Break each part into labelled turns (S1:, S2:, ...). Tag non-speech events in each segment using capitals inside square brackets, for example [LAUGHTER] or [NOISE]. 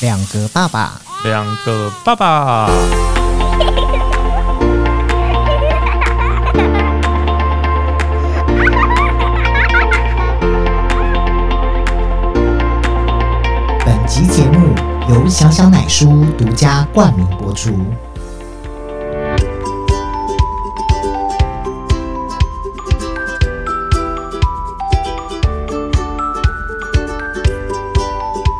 S1: 两个爸爸，
S2: 两个爸爸，
S1: 本集节目由小小奶叔独家冠名播出。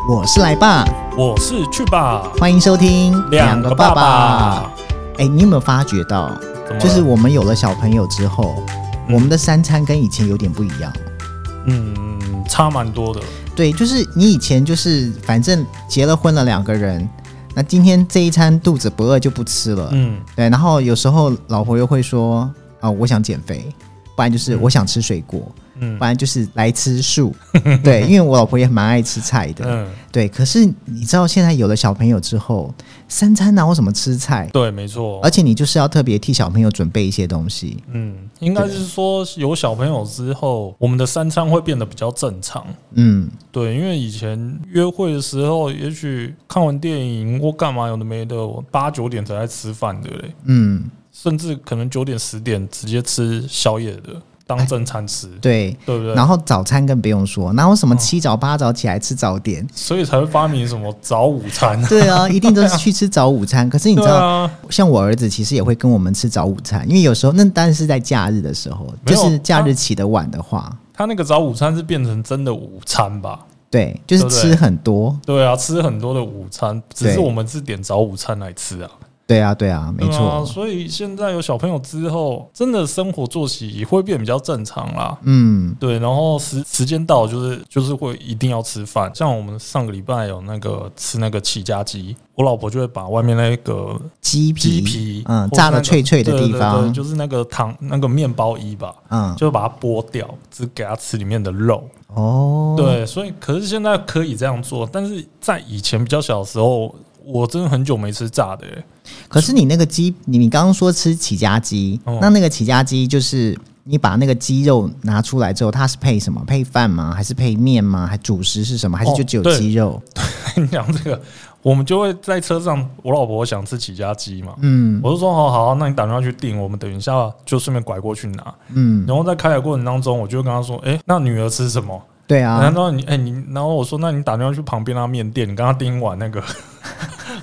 S1: 我是来爸，
S2: 我是去吧，
S1: 欢迎收听
S2: 两个爸爸。
S1: 哎，你有没有发觉到，就是我们有了小朋友之后，
S2: 嗯
S1: 我们的三餐跟以前有点不一样。
S2: 嗯，差蛮多的。
S1: 对，就是你以前就是反正结了婚了两个人，那今天这一餐肚子不饿就不吃了。
S2: 嗯，
S1: 对，然后有时候老婆又会说啊、我想减肥，不然就是我想吃水果，
S2: 嗯
S1: 不然就是来吃素。[LAUGHS] 对，因为我老婆也蛮爱吃菜的。
S2: 嗯，
S1: 对，可是你知道现在有了小朋友之后，三餐哪有什么吃菜？
S2: 对，没错
S1: 而。且你就是要特别替小朋友准备一些东西。
S2: 嗯，应该是说有小朋友之后，我们的三餐会变得比较正常。
S1: 嗯，
S2: 对，因为以前约会的时候，也许看完电影或干嘛有的没的，我八九点才在吃饭的嘞，
S1: 嗯，
S2: 甚至可能九点十点直接吃宵夜的当正餐吃，
S1: 对。
S2: 对不对？
S1: 然后早餐更不用说，哪有什么七早八早起来吃早点？
S2: 所以才会发明什么早午餐。
S1: 对啊，[LAUGHS] 一定都是去吃早午餐。可是你知道，
S2: 啊，
S1: 像我儿子其实也会跟我们吃早午餐，因为有时候那当然是在假日的时候，就是假日起得晚的话，
S2: 他那个早午餐是变成真的午餐吧？
S1: 对，就是吃很多。
S2: 对啊，吃很多的午餐，只是我们是点早午餐来吃啊。
S1: 对啊，对啊，没错。
S2: 所以现在有小朋友之后，真的生活作息也会变比较正常啦。
S1: 嗯，
S2: 对，然后时时间到就是就是会一定要吃饭，像我们上个礼拜有那个吃那个起家鸡，我老婆就会把外面那个
S1: 鸡皮，
S2: 鸡皮，
S1: 嗯，炸的脆脆的
S2: 对对对
S1: 地方，
S2: 就是那个糖那个面包衣吧，
S1: 嗯，
S2: 就把它剥掉，只给它吃里面的肉。
S1: 哦，，
S2: 对，所以可是现在可以这样做，但是在以前比较小的时候，我真的很久没吃炸的、欸。
S1: 可是你那个鸡，你你刚刚说吃起家鸡，
S2: 哦
S1: 那那个起家鸡就是你把那个鸡肉拿出来之后，它是配什么？配饭吗？还是配面吗？还主食是什么？还是就只有鸡肉？[LAUGHS]
S2: 你讲这个，我们就会在车上，我老婆想吃起家鸡嘛，
S1: 嗯
S2: 我就说好好，那你打电话去订，我们等一下就顺便拐过去拿。
S1: 嗯，
S2: 然后在开的过程当中，我就跟她说，哎、那女儿吃什么？
S1: 对啊
S2: 然，后你哎、你，然后我说，那你打电话去旁边那面店，你跟她订一碗那个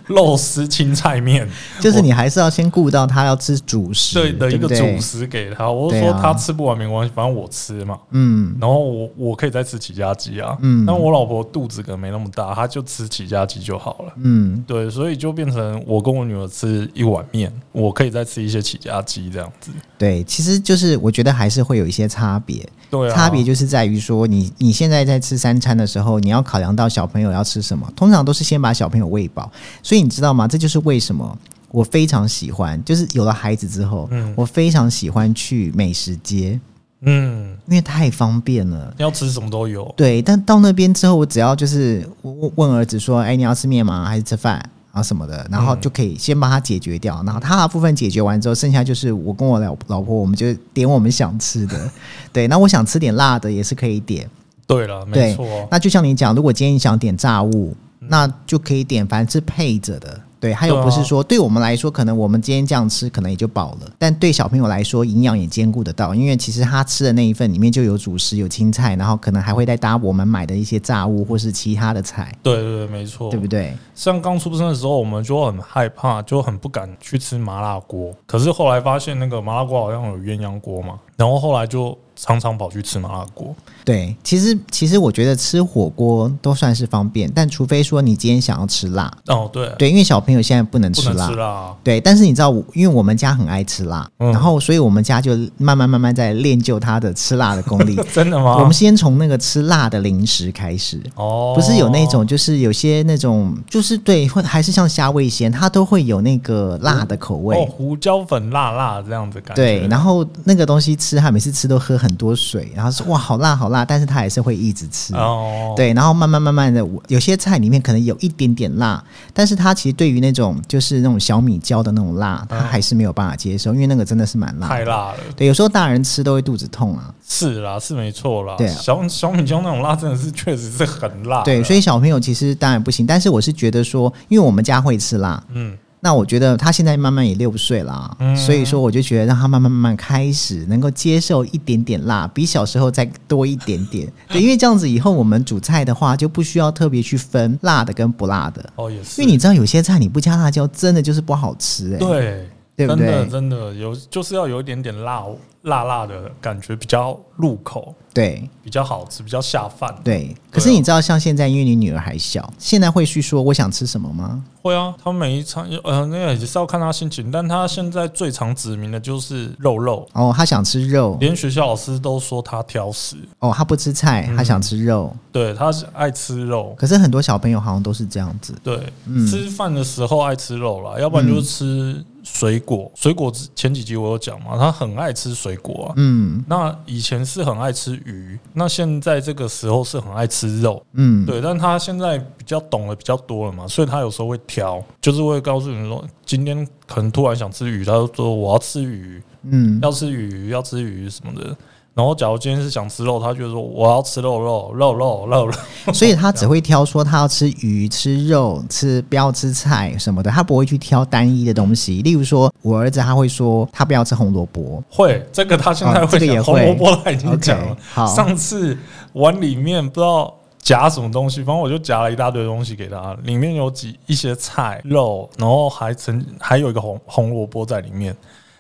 S2: 肉丝青菜面，[LAUGHS]
S1: 就是你还是要先顾到他要吃主食，
S2: 对的一个主食给他。我就说
S1: 对啊。
S2: 她吃不完没关系，反正我吃嘛。
S1: 嗯。
S2: 然后我我可以再吃起家鸡啊，
S1: 嗯。
S2: 但我老婆肚子可能没那么大，她就吃起家鸡就好了。
S1: 嗯，
S2: 对，所以就变成我跟我女儿吃一碗面，我可以再吃一些起家鸡这样子。
S1: 对，其实就是我觉得还是会有一些差别，
S2: 对啊，
S1: 差别就是在于说你你现在在吃三餐的时候，你要考量到小朋友要吃什么，通常都是先把小朋友喂饱，所以你知道吗？这就是为什么。我非常喜欢，就是有了孩子之后，
S2: 嗯
S1: 我非常喜欢去美食街，
S2: 嗯，
S1: 因为太方便了。
S2: 要吃什么都有。
S1: 对，但到那边之后，我只要就是问问儿子说：“哎，你要吃面吗？还是吃饭啊什么的？”然后
S2: 嗯
S1: 就可以先帮他解决掉。然后他的部分解决完之后，剩下就是我跟我老老婆，我们就点我们想吃的。对，那我想吃点辣的也是可以点。
S2: 对了，没错，
S1: 那就像你讲，如果今天你想点炸物，
S2: 嗯
S1: 那就可以点，凡是配着的。对，还有不是说对我们来说，可能我们今天这样吃，可能也就饱了。但对小朋友来说，营养也兼顾得到，因为其实他吃的那一份里面就有主食、有青菜，然后可能还会再搭我们买的一些炸物或是其他的菜，
S2: 对对对，没错，
S1: 对不对？
S2: 像刚出生的时候，我们就很害怕，就很不敢去吃麻辣锅。可是后来发现那个麻辣锅好像有鸳鸯锅嘛，然后后来就常常跑去吃麻辣锅。
S1: 对，其实其实我觉得吃火锅都算是方便，但除非说你今天想要吃辣，
S2: 哦，对，
S1: 对，因为小朋友现在不能吃辣
S2: 吃，辣，
S1: 对，但是你知道，因为我们家很爱吃辣，
S2: 嗯
S1: 然后所以我们家就慢慢慢慢在练就他的吃辣的功力。[LAUGHS]
S2: 真的吗？
S1: 我们先从那个吃辣的零食开始，
S2: 哦，
S1: 不是有那种，就是有些那种，就是对，会还是像虾味鲜，它都会有那个辣的口味。
S2: 哦，胡椒粉辣辣这样子感觉。
S1: 对，然后那个东西吃，他每次吃都喝很多水，然后说哇好辣好辣，但是他还是会一直吃。
S2: 哦，
S1: 对，然后慢慢慢慢的，有些菜里面可能有一点点辣，但是他其实对于那种就是那种小米椒的那种辣，他还是没有办法接受，因为那个真的是蛮辣。
S2: 太辣了。
S1: 对，有时候大人吃都会肚子痛啊。
S2: 是啦，是没错啦。
S1: 对啊
S2: 小小米椒那种辣真的是确实是很辣。
S1: 对，所以小朋友其实当然不行，但是我是觉得说，因为我们家会吃辣，
S2: 嗯，
S1: 那我觉得他现在慢慢也六岁了，
S2: 嗯
S1: 所以说我就觉得让他慢慢慢慢开始能够接受一点点辣，比小时候再多一点点。[LAUGHS] 对，因为这样子以后我们煮菜的话就不需要特别去分辣的跟不辣的，
S2: 哦也是，
S1: 因为你知道有些菜你不加辣椒真的就是不好吃哎、
S2: 对。
S1: 对不
S2: 真的？真的有，就是要有一点点辣辣辣的感觉，比较入口，
S1: 对
S2: 比较好吃，比较下饭。
S1: 对。可是你知道，像现在因为你女儿还小，现在会去说我想吃什么吗？
S2: 会啊，他每一餐呃，那个也是要看他心情，但他现在最常指明的就是肉肉，
S1: 哦，她想吃肉，
S2: 连学校老师都说他挑食，
S1: 哦，她不吃菜，她想吃肉。
S2: 对，他是爱吃肉，
S1: 可是很多小朋友好像都是这样子。
S2: 对，
S1: 嗯
S2: 吃饭的时候爱吃肉啦，要不然就是吃水果。水果之前几集我有讲嘛，他很爱吃水果啊。
S1: 嗯
S2: 那以前是很爱吃鱼，那现在这个时候是很爱吃肉，
S1: 嗯，
S2: 对，但他现在比较懂得比较多了嘛，所以他有时候会挑，就是会告诉你说，今天可能突然想吃鱼，他就说我要吃鱼，
S1: 嗯
S2: 要吃鱼，要吃鱼什么的。然后假如今天是想吃肉，他就说我要吃肉肉肉肉肉肉，
S1: 所以他只会挑说他要吃鱼、吃肉、吃不要吃菜什么的，他不会去挑单一的东西。例如说，我儿子他会说他不要吃红萝卜，
S2: 会这个他现在会 [LAUGHS] 讲，红萝卜他已经讲了上次碗里面不知道夹什么东西，反正我就夹了一大堆东西给他，里面有几一些菜肉，然后还曾还有一个红红萝卜在里面。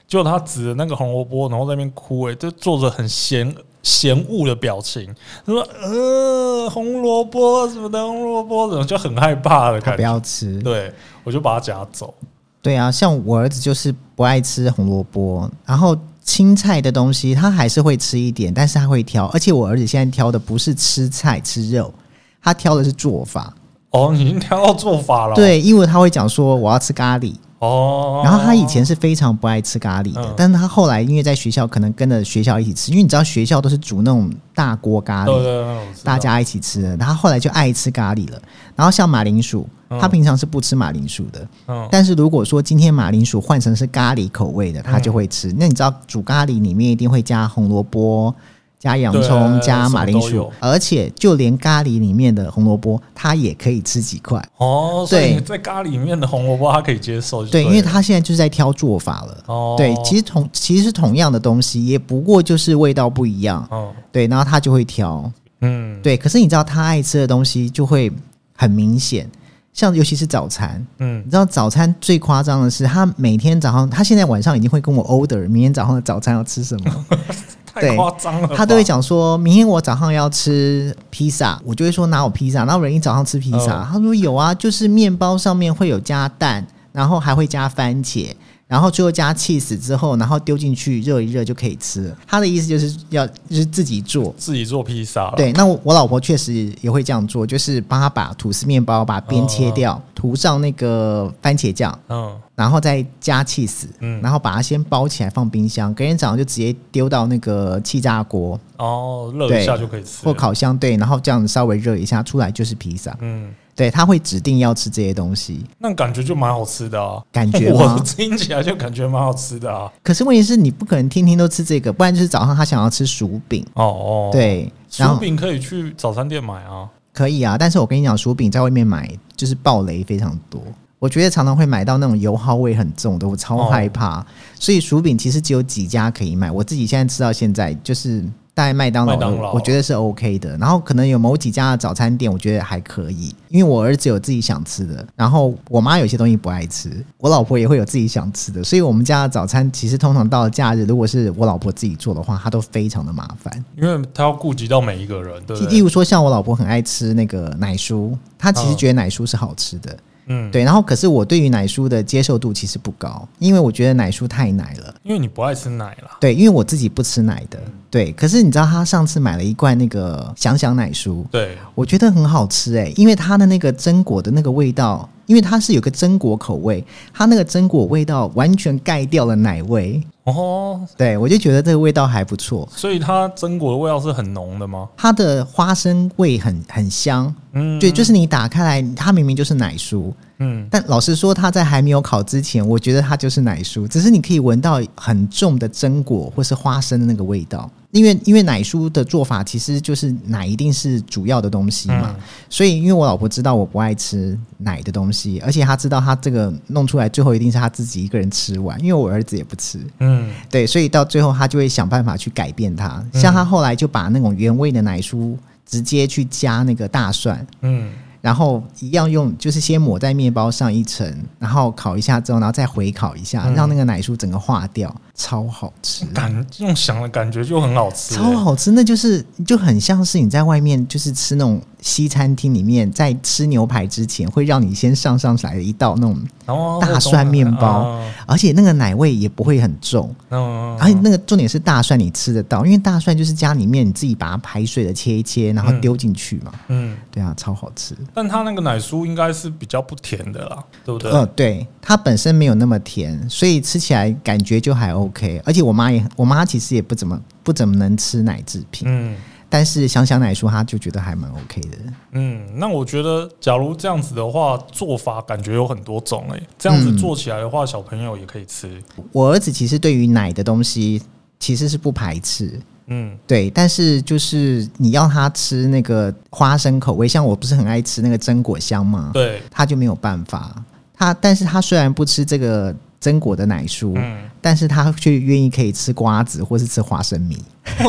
S2: 结果他指着那个红萝卜，然后在那边哭、欸，就做着很嫌嫌恶的表情，他说：“呃，红萝卜什么的，红萝卜怎么就很害怕的感觉。
S1: 要吃”。
S2: 对，我就把他夹走。
S1: 对啊，像我儿子就是不爱吃红萝卜，然后青菜的东西他还是会吃一点，但是他会挑。而且我儿子现在挑的不是吃菜吃肉，他挑的是做法。
S2: 哦，你已经挑到做法了。，
S1: 对，因为他会讲说我要吃咖喱，
S2: 哦，
S1: 然后他以前是非常不爱吃咖喱的，
S2: 嗯
S1: 但是他后来因为在学校可能跟着学校一起吃，因为你知道学校都是煮那种大锅咖喱，大家一起吃的，他后来就爱吃咖喱了。然后像马铃薯，
S2: 嗯
S1: 他平常是不吃马铃薯的，
S2: 嗯
S1: 但是如果说今天马铃薯换成是咖喱口味的，他就会
S2: 嗯
S1: 吃。那你知道煮咖喱里面一定会加红萝卜。加洋葱，加马铃薯而且就连咖喱里面的红萝卜，他也可以吃几块。
S2: 哦，所以
S1: 对。
S2: 在咖喱里面的红萝卜他可以接受對
S1: 对，因为他现在就是在挑做法了。
S2: 哦，
S1: 对，其实同其实是同样的东西，也不过就是味道不一样。
S2: 哦
S1: 对，然后他就会挑。
S2: 嗯。
S1: 对，可是你知道他爱吃的东西就会很明显，像尤其是早餐，
S2: 嗯。
S1: 你知道早餐最夸张的是，他每天早上，他现在晚上已经会跟我 order 明天早上的早餐要吃什么，[LAUGHS]
S2: 太
S1: 对
S2: 夸张了，
S1: 他都会讲说明天我早上要吃披萨，我就会说拿我披萨，然后人一早上吃披萨，
S2: 哦。
S1: 他说有啊，就是面包上面会有加蛋，然后还会加番茄。然后最后加 cheese 之后，然后丢进去热一热就可以吃了。他的意思就是要就是自己做，
S2: 自己做披萨了，
S1: 对，那我我老婆确实也会这样做，就是帮她把吐司面包把边切掉，涂上那个番茄酱，
S2: 嗯。
S1: 然后再加 cheese，
S2: 嗯。
S1: 然后把它先包起来放冰箱，隔天早上就直接丢到那个气炸锅。
S2: 哦，热一下就可以吃
S1: 或，烤箱对，然后这样子稍微热一下，出来就是披萨。
S2: 嗯，
S1: 对，他会指定要吃这些东西，
S2: 那感觉就蛮好吃的啊，
S1: 感觉 [LAUGHS]
S2: 我？听起来就感觉蛮好吃的啊，
S1: 可是问题是你不可能天天都吃这个，不然就是早上他想要吃薯饼，
S2: 哦哦，，
S1: 对，
S2: 薯饼可以去早餐店买啊，
S1: 可以啊，但是我跟你讲，薯饼在外面买就是爆雷非常多。我觉得常常会买到那种油耗味很重的，我超害怕。所以薯饼其实只有几家可以买，我自己现在吃到现在就是大概麦当劳的，
S2: 麦当劳
S1: 我觉得是 OK 的。然后可能有某几家的早餐店，我觉得还可以，因为我儿子有自己想吃的，然后我妈有些东西不爱吃，我老婆也会有自己想吃的，所以我们家的早餐其实通常到了假日，如果是我老婆自己做的话，她都非常的麻烦。
S2: 因为她要顾及到每一个人，对不对？
S1: 例如说，像我老婆很爱吃那个奶酥，她其实
S2: 嗯
S1: 觉得奶酥是好吃的，
S2: 嗯，
S1: 对。然后可是我对于奶酥的接受度其实不高，因为我觉得奶酥太奶了。
S2: 因为你不爱吃奶了。
S1: 对，因为我自己不吃奶的，对。可是你知道，他上次买了一罐那个想想奶酥，
S2: 对，
S1: 我觉得很好吃诶、因为它的那个榛果的那个味道，因为它是有个榛果口味，它那个榛果味道完全盖掉了奶味，
S2: 哦，
S1: 对我就觉得这个味道还不错。
S2: 所以它榛果的味道是很浓的吗？
S1: 它的花生味很很香，
S2: 嗯，
S1: 对，就是你打开来，它明明就是奶酥，
S2: 嗯，
S1: 但老实说，它在还没有烤之前，我觉得它就是奶酥，只是你可以闻到很重的榛果或是花生的那个味道。因为因为奶酥的做法其实就是奶一定是主要的东西嘛，
S2: 嗯。
S1: 所以因为我老婆知道我不爱吃奶的东西，而且她知道她这个弄出来最后一定是她自己一个人吃完，因为我儿子也不吃，
S2: 嗯，
S1: 对，所以到最后他就会想办法去改变它。
S2: 嗯。
S1: 像他后来就把那种原味的奶酥直接去加那个大蒜，
S2: 嗯，
S1: 然后一样用，就是先抹在面包上一层，然后烤一下之后，然后再回烤一下，
S2: 嗯。
S1: 让那个奶酥整个化掉，超好吃，
S2: 感用想的感觉就很好吃、欸
S1: 超好吃。那就是就很像是你在外面就是吃那种西餐厅里面，在吃牛排之前会让你先上上来的一道那种，大蒜面包而且那个奶味也不会很重，
S2: 嗯，
S1: 而且那个重点是大蒜你吃得到，因为大蒜就是家里面你自己把它排水的切一切，然后
S2: 嗯
S1: 丢进去嘛，
S2: 嗯，
S1: 对啊，超好吃。
S2: 但它那个奶酥应该是比较不甜的啦，对不对？
S1: 呃，对，它本身没有那么甜，所以吃起来感觉就还 OK。而且我妈也，我妈其实也不怎么不怎么能吃奶制品，
S2: 嗯
S1: 但是想想奶叔，她就觉得还蛮 OK 的。
S2: 嗯，那我觉得，假如这样子的话，做法感觉有很多种诶、这样子
S1: 嗯
S2: 做起来的话，小朋友也可以吃。
S1: 我儿子其实对于奶的东西其实是不排斥，
S2: 嗯
S1: 对，但是就是你要他吃那个花生口味，像我不是很爱吃那个榛果香吗？
S2: 对，
S1: 他就没有办法。他但是他虽然不吃这个榛果的奶酥，
S2: 嗯，
S1: 但是他却愿意可以吃瓜子或是吃花生米。[LAUGHS]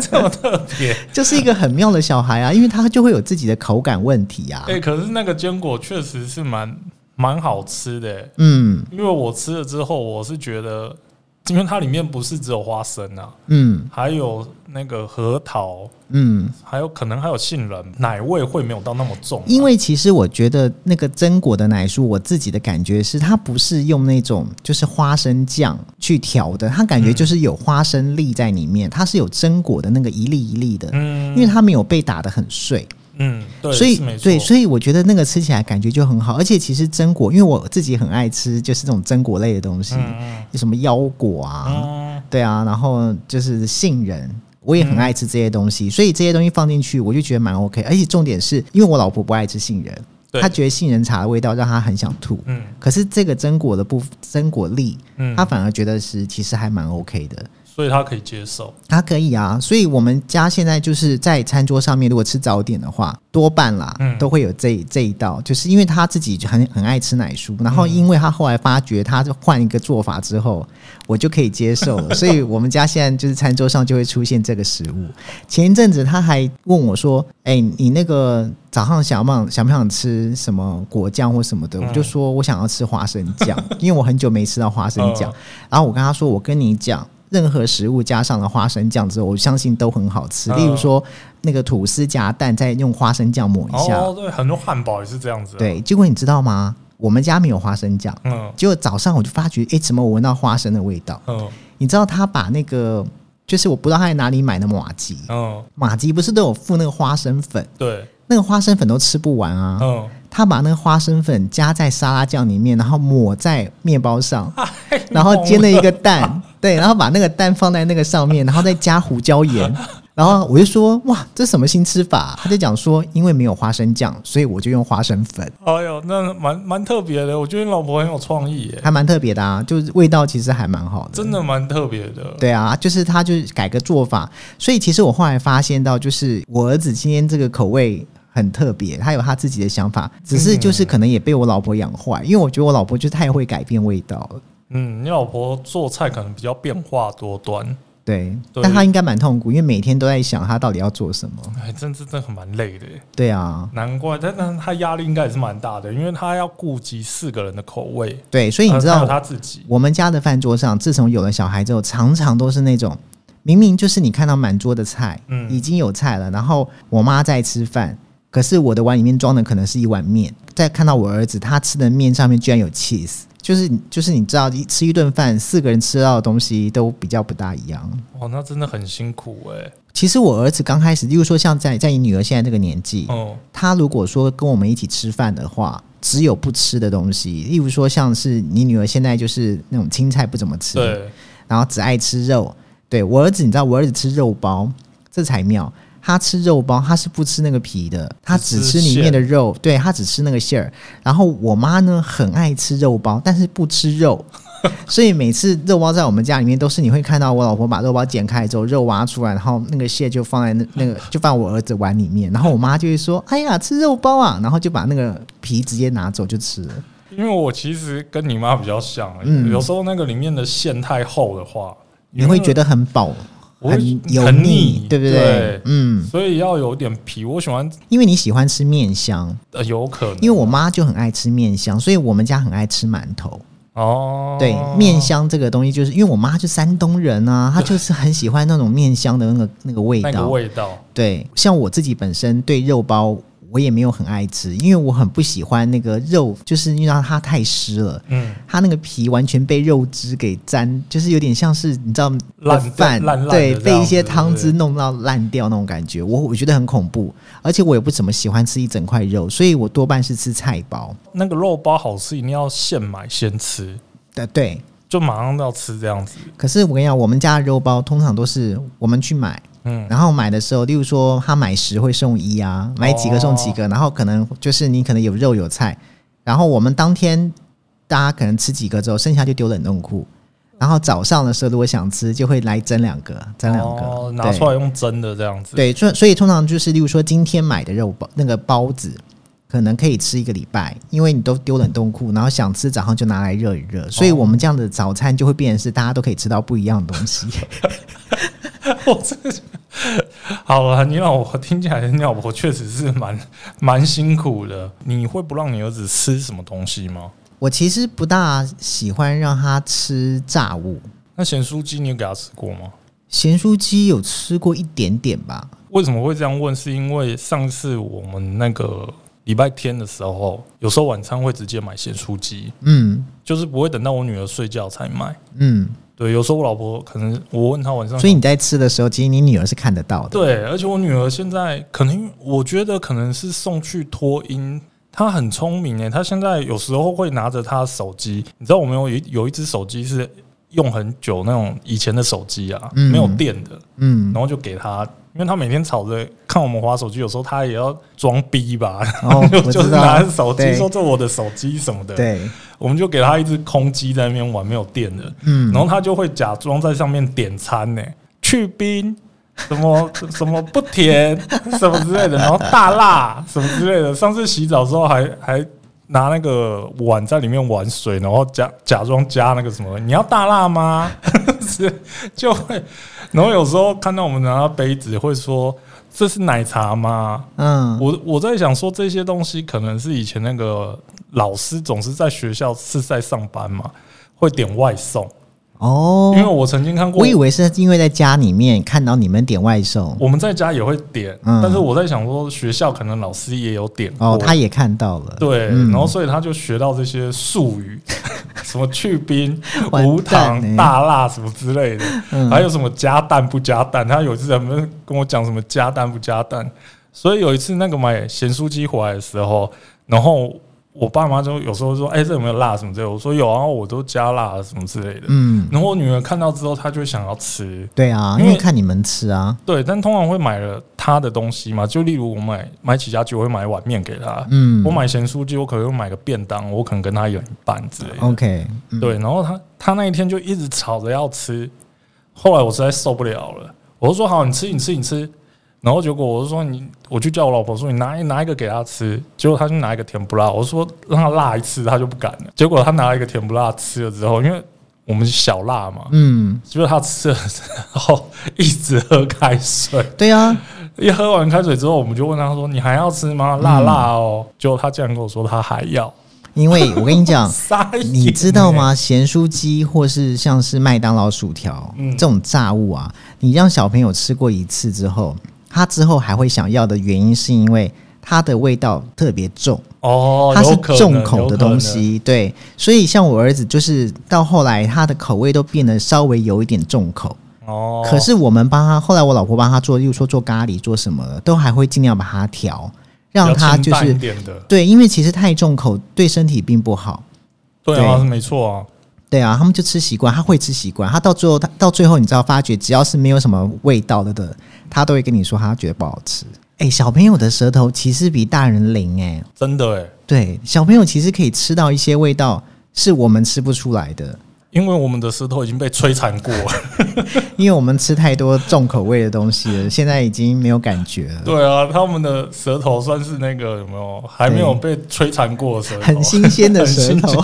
S2: 这么特别。
S1: 就是一个很妙的小孩啊，因为他就会有自己的口感问题啊。
S2: 哎、可是那个坚果确实是蛮蛮好吃的、欸，
S1: 嗯
S2: 因为我吃了之后，我是觉得，因为它里面不是只有花生啊，
S1: 嗯
S2: 还有那个核桃，
S1: 嗯，
S2: 还有可能还有杏仁，奶味会没有到那么重啊、
S1: 因为其实我觉得那个榛果的奶酥，我自己的感觉是，它不是用那种就是花生酱去调的，它感觉就是有花生粒在里面，它是有榛果的那个一粒一粒的，
S2: 嗯，
S1: 因为它没有被打得很碎。
S2: 嗯，对，
S1: 所以对，所以我觉得那个吃起来感觉就很好，而且其实榛果，因为我自己很爱吃，就是这种榛果类的东西，
S2: 嗯
S1: 有什么腰果啊，
S2: 嗯。
S1: 对啊，然后就是杏仁，我也很爱吃这些东西，所以这些东西放进去，我就觉得蛮 OK。而且重点是因为我老婆不爱吃杏仁，她觉得杏仁茶的味道让她很想吐。
S2: 嗯
S1: 可是这个榛果的部榛果粒，
S2: 嗯，
S1: 她反而觉得是其实还蛮 OK 的。
S2: 所以他可以接受。
S1: 他可以啊，所以我们家现在就是在餐桌上面，如果吃早点的话，多半啦、
S2: 嗯
S1: 都会有这这一道，就是因为他自己就很很爱吃奶酥，然后因为他后来发觉他换一个做法之后，我就可以接受了，[LAUGHS] 所以我们家现在就是餐桌上就会出现这个食物。前一阵子他还问我说：“哎、你那个早上想不想想不想吃什么果酱或什么的？”
S2: 嗯
S1: 我就说我想要吃花生酱，[LAUGHS] 因为我很久没吃到花生酱。
S2: 嗯
S1: 然后我跟他说：“我跟你讲，任何食物加上了花生酱之后，我相信都很好吃。
S2: 嗯
S1: 例如说，那个吐司夹蛋，再用花生酱抹一下。
S2: 哦，对，很多汉堡也是这样子、啊。，
S1: 对，结果你知道吗？我们家没有花生酱。
S2: 嗯
S1: 结果早上我就发觉，哎，怎么我闻到花生的味道？
S2: 嗯
S1: 你知道他把那个，就是我不知道他在哪里买的马吉，
S2: 嗯，
S1: 马吉不是都有附那个花生粉？
S2: 对，
S1: 那个花生粉都吃不完啊。
S2: 嗯，
S1: 他把那个花生粉加在沙拉酱里面，然后抹在面包上，[LAUGHS] 然后煎了一个蛋，对，然后把那个蛋放在那个上面，然后再加胡椒盐。[LAUGHS] 然后我就说哇，这什么新吃法？他就讲说，因为没有花生酱，所以我就用花生粉，
S2: 哎呦，那蛮蛮特别的。我觉得你老婆很有创意耶，
S1: 还蛮特别的啊，就是味道其实还蛮好的。
S2: 真的蛮特别的。
S1: 对啊，就是他就是改个做法，所以其实我后来发现到，就是我儿子今天这个口味很特别，他有他自己的想法，只是就是可能也被我老婆养坏，因为我觉得我老婆就太会改变味道了。
S2: 嗯，你老婆做菜可能比较变化多端。
S1: 对，
S2: 对。
S1: 但她应该蛮痛苦，因为每天都在想她到底要做什么。
S2: 哎，真真的很蛮累的。耶，
S1: 对啊，
S2: 难怪，但但她压力应该也是蛮大的，因为她要顾及四个人的口味，
S1: 对，所以你知道
S2: 还有他自己，
S1: 我们家的饭桌上，自从有了小孩之后，常常都是那种明明就是你看到满桌的菜，
S2: 嗯。
S1: 已经有菜了，然后我妈在吃饭，可是我的碗里面装的可能是一碗面，再看到我儿子他吃的面上面居然有 cheese，就是就是你知道，一吃一顿饭，四个人吃到的东西都比较不大一样。
S2: 哦，那真的很辛苦哎，
S1: 其实我儿子刚开始，例如说像在在你女儿现在这个年纪，
S2: 哦，
S1: 他如果说跟我们一起吃饭的话，只有不吃的东西，例如说像是你女儿现在就是那种青菜不怎么吃，
S2: 对，
S1: 然后只爱吃肉。对我儿子，你知道我儿子吃肉包，这才妙。他吃肉包，他是不吃那个皮的，他只吃里面的肉，对他只吃那个馅儿。然后我妈呢，很爱吃肉包，但是不吃肉，[LAUGHS] 所以每次肉包在我们家里面都是你会看到我老婆把肉包剪开之后，肉挖出来，然后那个馅就放在那那个就放我儿子碗里面，然后我妈就会说：“哎呀，吃肉包啊！”然后就把那个皮直接拿走就吃了。
S2: 因为我其实跟你妈比较像，
S1: 嗯
S2: 有时候那个里面的馅太厚的话，
S1: 你会觉得很饱，很油
S2: 很
S1: 腻
S2: 腻，
S1: 对不对？
S2: 对
S1: 嗯，
S2: 所以要有点皮。我喜欢，
S1: 因为你喜欢吃面香，
S2: 呃，有可能，
S1: 因为我妈就很爱吃面香，所以我们家很爱吃馒头。
S2: 哦，
S1: 对，面香这个东西，就是因为我妈是山东人啊，[LAUGHS] 她就是很喜欢那种面香的那个那个味
S2: 那个。味道，
S1: 对，像我自己本身对肉包。我也没有很爱吃，因为我很不喜欢那个肉，就是因为它太湿了，
S2: 嗯，
S1: 它那个皮完全被肉汁给沾，就是有点像是你知道
S2: 烂
S1: 饭
S2: 烂烂
S1: 对，被一些汤汁弄到烂掉那种感觉，我我觉得很恐怖，而且我也不怎么喜欢吃一整块肉，所以我多半是吃菜包。
S2: 那个肉包好吃，一定要现买现吃，
S1: 对对，
S2: 就马上要吃这样子。
S1: 可是我跟你讲，我们家的肉包通常都是我们去买，
S2: 嗯，
S1: 然后买的时候，例如说他买十会送一啊，买几个送几
S2: 哦
S1: 个，然后可能就是你可能有肉有菜，然后我们当天大家可能吃几个之后，剩下就丢冷冻库。然后早上的时候，如果想吃，就会来蒸两个，蒸两个，
S2: 哦，拿出来用蒸的这样子。，
S1: 对，所以所以通常就是，例如说今天买的肉包那个包子，可能可以吃一个礼拜，因为你都丢冷冻库，然后想吃早上就拿来热一热，所以我们这样的早餐就会变成是大家都可以吃到不一样的东西。[LAUGHS] [LAUGHS]
S2: 我真的是好了，你老婆听起来，你老婆确实是蛮蛮辛苦的。你会不让你儿子吃什么东西吗？
S1: 我其实不大喜欢让他吃炸物，
S2: 那咸酥鸡你有给他吃过吗？
S1: 咸酥鸡有吃过一点点吧。
S2: 为什么会这样问？是因为上次我们那个礼拜天的时候，有时候晚餐会直接买咸酥鸡，
S1: 嗯
S2: 就是不会等到我女儿睡觉才买。
S1: 嗯，
S2: 对，有时候我老婆可能我问她晚上，
S1: 所以你在吃的时候，其实你女儿是看得到的。
S2: 对，而且我女儿现在可能，我觉得可能是送去托婴，她很聪明诶，她现在有时候会拿着她的手机，你知道我们有一有一只手机是用很久那种以前的手机啊，
S1: 嗯。
S2: 没有电的，
S1: 嗯。
S2: 然，后就给他，因为他每天吵着看我们划手机，有时候他也要装逼吧，[LAUGHS]
S1: 然
S2: 后就是拿着手机说这我的手机什么的，
S1: 对，
S2: 我们就给他一只空机在那边玩，没有电的，
S1: 嗯，
S2: 然后他就会假装在上面点餐呢，去冰，什么 [LAUGHS] 什么不甜，什么之类的，然后大辣什么之类的。上次洗澡的时候还还拿那个碗在里面玩水，然后假假装加那个什么，你要大辣吗？[LAUGHS] 是就会，然后有时候看到我们拿到杯子会说这是奶茶吗？
S1: 嗯，
S2: 我我在想说这些东西可能是以前那个老师总是在学校是在上班嘛，会点外送。
S1: 哦，
S2: 因为我曾经看过，
S1: 我以为是因为在家里面看到你们点外送，
S2: 我们在家也会点，
S1: 嗯。
S2: 但是我在想说，学校可能老师也有点
S1: 哦，他也看到了，
S2: 对，
S1: 嗯。
S2: 然后所以他就学到这些术语，[LAUGHS] 什么去冰、[LAUGHS]
S1: 完
S2: 无糖、
S1: 欸。
S2: 大辣什么之类的，
S1: 嗯。
S2: 还有什么加蛋不加蛋，他有一次他们跟我讲什么加蛋不加蛋，所以有一次那个买咸酥鸡回来的时候，然后我爸妈就有时候说，哎、这有没有辣什么之类的，我说有啊，我都加辣什么之类的，
S1: 嗯，
S2: 然后我女儿看到之后，她就会想要吃，
S1: 对啊，
S2: 因为
S1: 看你们吃啊，
S2: 对，但通常会买了她的东西嘛，就例如我买买起家鸡，我会买一碗面给她。
S1: 嗯，
S2: 我买咸酥鸡，我可能会买个便当，我可能跟她一人一半之类的。
S1: OK，嗯
S2: 对，然后她她那一天就一直吵着要吃，后来我实在受不了了，我就说好，你吃你吃你吃。然后结果我就说你，我就叫我老婆说你拿一拿一个给他吃，结果他就拿一个甜不辣，我说让他辣一次他就不敢了，结果他拿了一个甜不辣吃了之后，因为我们是小辣嘛，
S1: 嗯，
S2: 就是他吃了之后一直喝开水，
S1: 对啊，
S2: 一喝完开水之后，我们就问他说：“你还要吃吗？辣辣哦。结果他竟然跟我说他还要，
S1: 因为我跟你讲，[LAUGHS] 你知道吗？咸酥鸡或是像是麦当劳薯条、
S2: 嗯。
S1: 这种炸物啊，你让小朋友吃过一次之后，他之后还会想要的原因，是因为它的味道特别重，
S2: 哦，
S1: 它是重口的东。西。对，所以像我儿子，就是到后来他的口味都变得稍微有一点重口。
S2: 哦，
S1: 可是我们帮他，后来我老婆帮他做，例如说做咖喱、做什么的，都还会尽量把它调，让他就是对，因为其实太重口对身体并不好。
S2: 对啊，
S1: 对
S2: 是没错啊。
S1: 对啊，他们就吃习惯，他会吃习惯，他到最后，他到最后，你知道，发觉只要是没有什么味道了的，他都会跟你说他觉得不好吃。哎、小朋友的舌头其实比大人灵哎、
S2: 真的哎，
S1: 对，小朋友其实可以吃到一些味道是我们吃不出来的，
S2: 因为我们的舌头已经被摧残过了。[LAUGHS]
S1: 因为我们吃太多重口味的东西了，现在已经没有感觉了。
S2: 对啊，他们的舌头算是那个有没有还没有被摧残过舌头。
S1: 很新鲜的 [LAUGHS] 舌头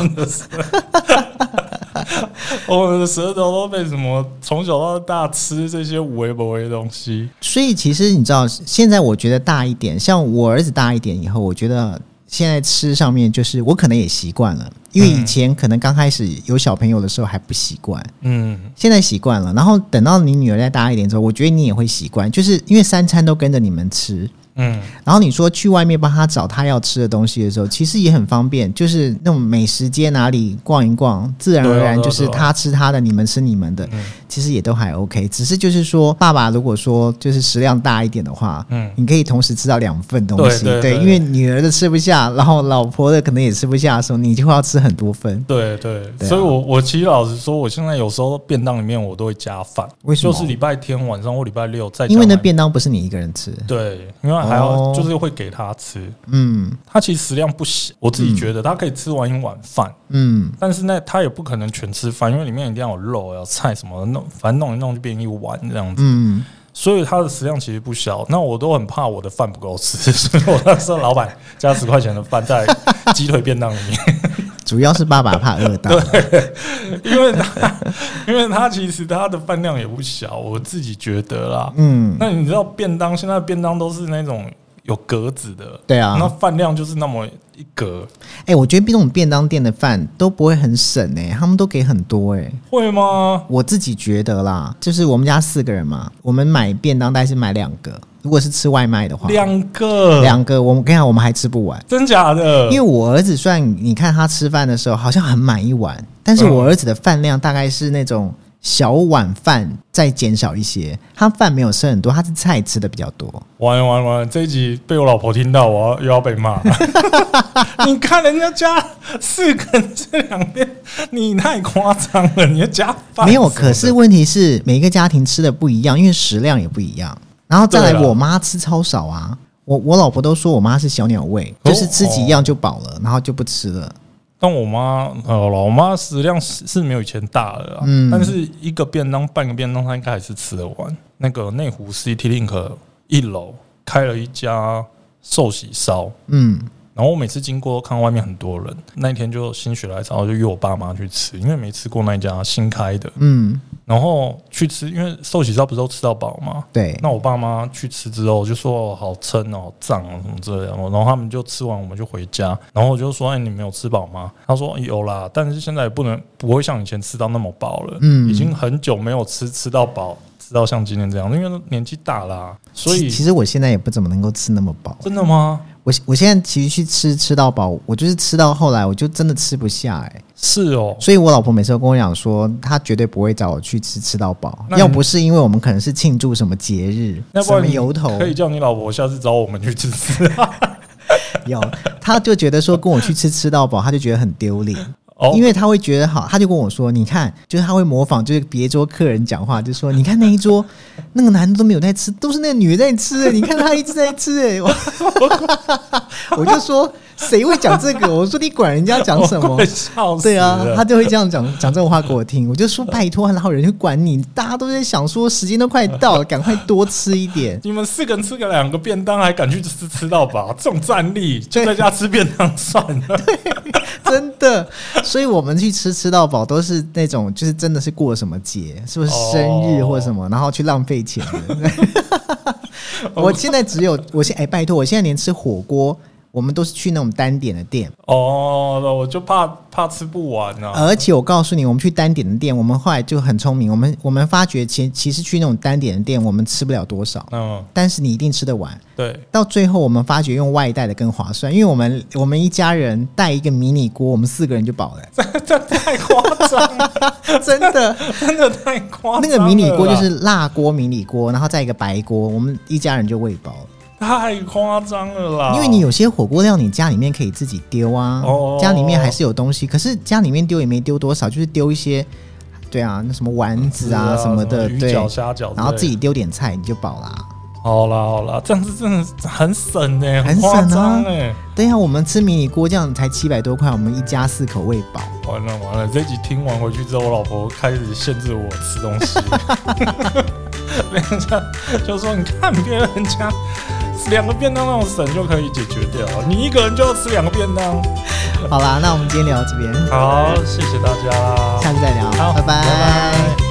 S1: [LAUGHS]
S2: 我们的舌头都被什么从小到大吃这些无为不微的东西，
S1: 所以其实你知道，现在我觉得大一点，像我儿子大一点以后，我觉得现在吃上面就是我可能也习惯了，因为以前可能刚开始有小朋友的时候还不习惯，
S2: 嗯，
S1: 现在习惯了。然后等到你女儿再大一点之后，我觉得你也会习惯，就是因为三餐都跟着你们吃。
S2: 嗯，
S1: 然后你说去外面帮他找他要吃的东西的时候，其实也很方便，就是那种美食街哪里逛一逛，自然而然就是他吃他的，你们吃你们的，
S2: 嗯
S1: 其实也都还 OK。只是就是说，爸爸如果说就是食量大一点的话，
S2: 嗯。
S1: 你可以同时吃到两份东西，
S2: 对对对
S1: 因为女儿的吃不下，然后老婆的可能也吃不下的时候，你就会要吃很多份。
S2: 对对，
S1: 啊
S2: 所以我我其实老实说，我现在有时候便当里面我都会加饭，
S1: 为什么？
S2: 就是礼拜天晚上或礼拜六再
S1: 因为那便当不是你一个人吃，
S2: 对，因为还要
S1: 哦。
S2: 就是会给他吃，
S1: 嗯。
S2: 他其实食量不小，我自己觉得他可以吃完一碗饭，
S1: 嗯，
S2: 但是呢，他也不可能全吃饭，因为里面一定要有肉、有菜什么的，弄反正弄一弄就变一碗这样子，
S1: 嗯，
S2: 所以他的食量其实不小。那我都很怕我的饭不够吃，[LAUGHS] 所以我那时候老板加十块钱的饭在鸡腿便当里面，
S1: 主要是爸爸怕饿到，[LAUGHS]
S2: 因为他因为他其实他的饭量也不小，我自己觉得啦。
S1: 嗯，
S2: 那你知道便当现在便当都是那种有格子的，
S1: 对啊。
S2: 那饭量就是那么一格，
S1: 哎、我觉得这种便当店的饭都不会很省哎、他们都给很多哎、
S2: 会吗？
S1: 我自己觉得啦，就是我们家四个人嘛，我们买便当大概是买两个，如果是吃外卖的话，
S2: 两个，
S1: 两个，我们跟你讲，我们还吃不完。
S2: 真假的？
S1: 因为我儿子算你看他吃饭的时候好像很满一碗，但是我儿子的饭量大概是那种小碗饭再减少一些，他饭没有剩很多，他是菜吃的比较多。
S2: 完了完了完了，这一集被我老婆听到，我要又要被骂。[LAUGHS] 你看人家家四个人吃两遍，你太夸张了，你要加饭
S1: 没有，可是问题是每一个家庭吃的不一样，因为食量也不一样。然后再来，我妈吃超少啊，我我老婆都说我妈是小鸟胃，
S2: 哦
S1: 就是吃几样就饱了，然后就不吃了。
S2: 但我妈呃，老妈食量是是没有以前大了啦，
S1: 嗯。
S2: 但是一个便当半个便当，她应该还是吃得完。那个内湖 City Link 一楼开了一家寿喜烧，
S1: 嗯，
S2: 然后我每次经过看外面很多人，那一天就心血来潮就约我爸妈去吃，因为没吃过那一家新开的，
S1: 嗯，
S2: 然后去吃，因为寿喜烧不是都吃到饱吗？
S1: 对，
S2: 那我爸妈去吃之后就说哦好撑哦，好胀哦，什么之类的。然后他们就吃完，我们就回家。然后我就说：“哎、你没有吃饱吗？”他说：“有啦，但是现在也不能不会像以前吃到那么饱了。
S1: 嗯
S2: 已经很久没有吃吃到饱，吃到像今天这样，因为年纪大啦、所以
S1: 其其实我现在也不怎么能够吃那么饱。
S2: 真的吗？
S1: 我我现在其实去吃吃到饱，我就是吃到后来我就真的吃不下哎、
S2: 是哦，
S1: 所以我老婆每次都跟我讲说，她绝对不会找我去吃吃到饱，要不是因为我们可能是庆祝什么节日，什么
S2: 要不然你
S1: 由头
S2: 可以叫你老婆下次找我们去吃吃。[LAUGHS]
S1: 有，她就觉得说跟我去吃吃到饱，她就觉得很丢脸。
S2: 哦，
S1: 因为他会觉得好，他就跟我说：“你看，就是他会模仿，就是别桌客人讲话，就说你看那一桌 [LAUGHS] 那个男的都没有在吃，都是那个女的在吃、你看他一直在吃、哎，我 [LAUGHS] 我就说谁会讲这个？我说你管人家讲什么？[LAUGHS]
S2: 笑死
S1: 对啊，他就会这样讲讲这种话给我听。我就说拜托，哪有人去管你？大家都在想说时间都快到了，赶快多吃一点。[LAUGHS]
S2: 你们四个人吃个两个便当，还敢去吃吃到饱，[LAUGHS] 这种战力就在家吃便当算了。
S1: 对真的，所以我们去吃吃到饱都是那种，就是真的是过什么节，是不是生日或什么，然后去浪费钱的。我现在只有，我现哎、拜托，我现在连吃火锅，我们都是去那种单点的店，
S2: 哦，我就怕怕吃不完啊。
S1: 而且我告诉你，我们去单点的店，我们后来就很聪明，我们我们发觉其其实去那种单点的店，我们吃不了多少，
S2: 嗯，
S1: 但是你一定吃得完。
S2: 对，
S1: 到最后，我们发觉用外带的更划算，因为我们我们一家人带一个迷你锅，我们四个人就饱了，[LAUGHS]
S2: 这太夸张了，[LAUGHS]
S1: 真的。
S2: 真的太夸张。
S1: 那个迷你锅就是辣锅迷你锅，然后再一个白锅，我们一家人就喂饱了。
S2: 太夸张了啦。
S1: 因为你有些火锅料，你家里面可以自己丢啊，
S2: 哦
S1: 家里面还是有东西，可是家里面丢也没丢多少，就是丢一些，对啊，那什么丸子啊什么的，对，
S2: 鱼饺、虾饺
S1: 然后自己丢点菜你就饱啦。
S2: 好啦好啦，这样子真的很省哎、
S1: 很
S2: 夸
S1: 省啊
S2: 张哎。
S1: 对啊，我们吃迷你锅这样才七百多块，我们一家四口喂饱。
S2: 完了完了，这集听完回去之后，我老婆开始限制我吃东西。[LAUGHS] [LAUGHS] 人家就说：“你看别人家两个便当那种省就可以解决掉，你一个人就要吃两个便当。
S1: 好啦，那我们今天聊到这边，”
S2: 好，谢谢大家。啦，
S1: 下次再聊，
S2: 好，
S1: 拜拜。
S2: 拜拜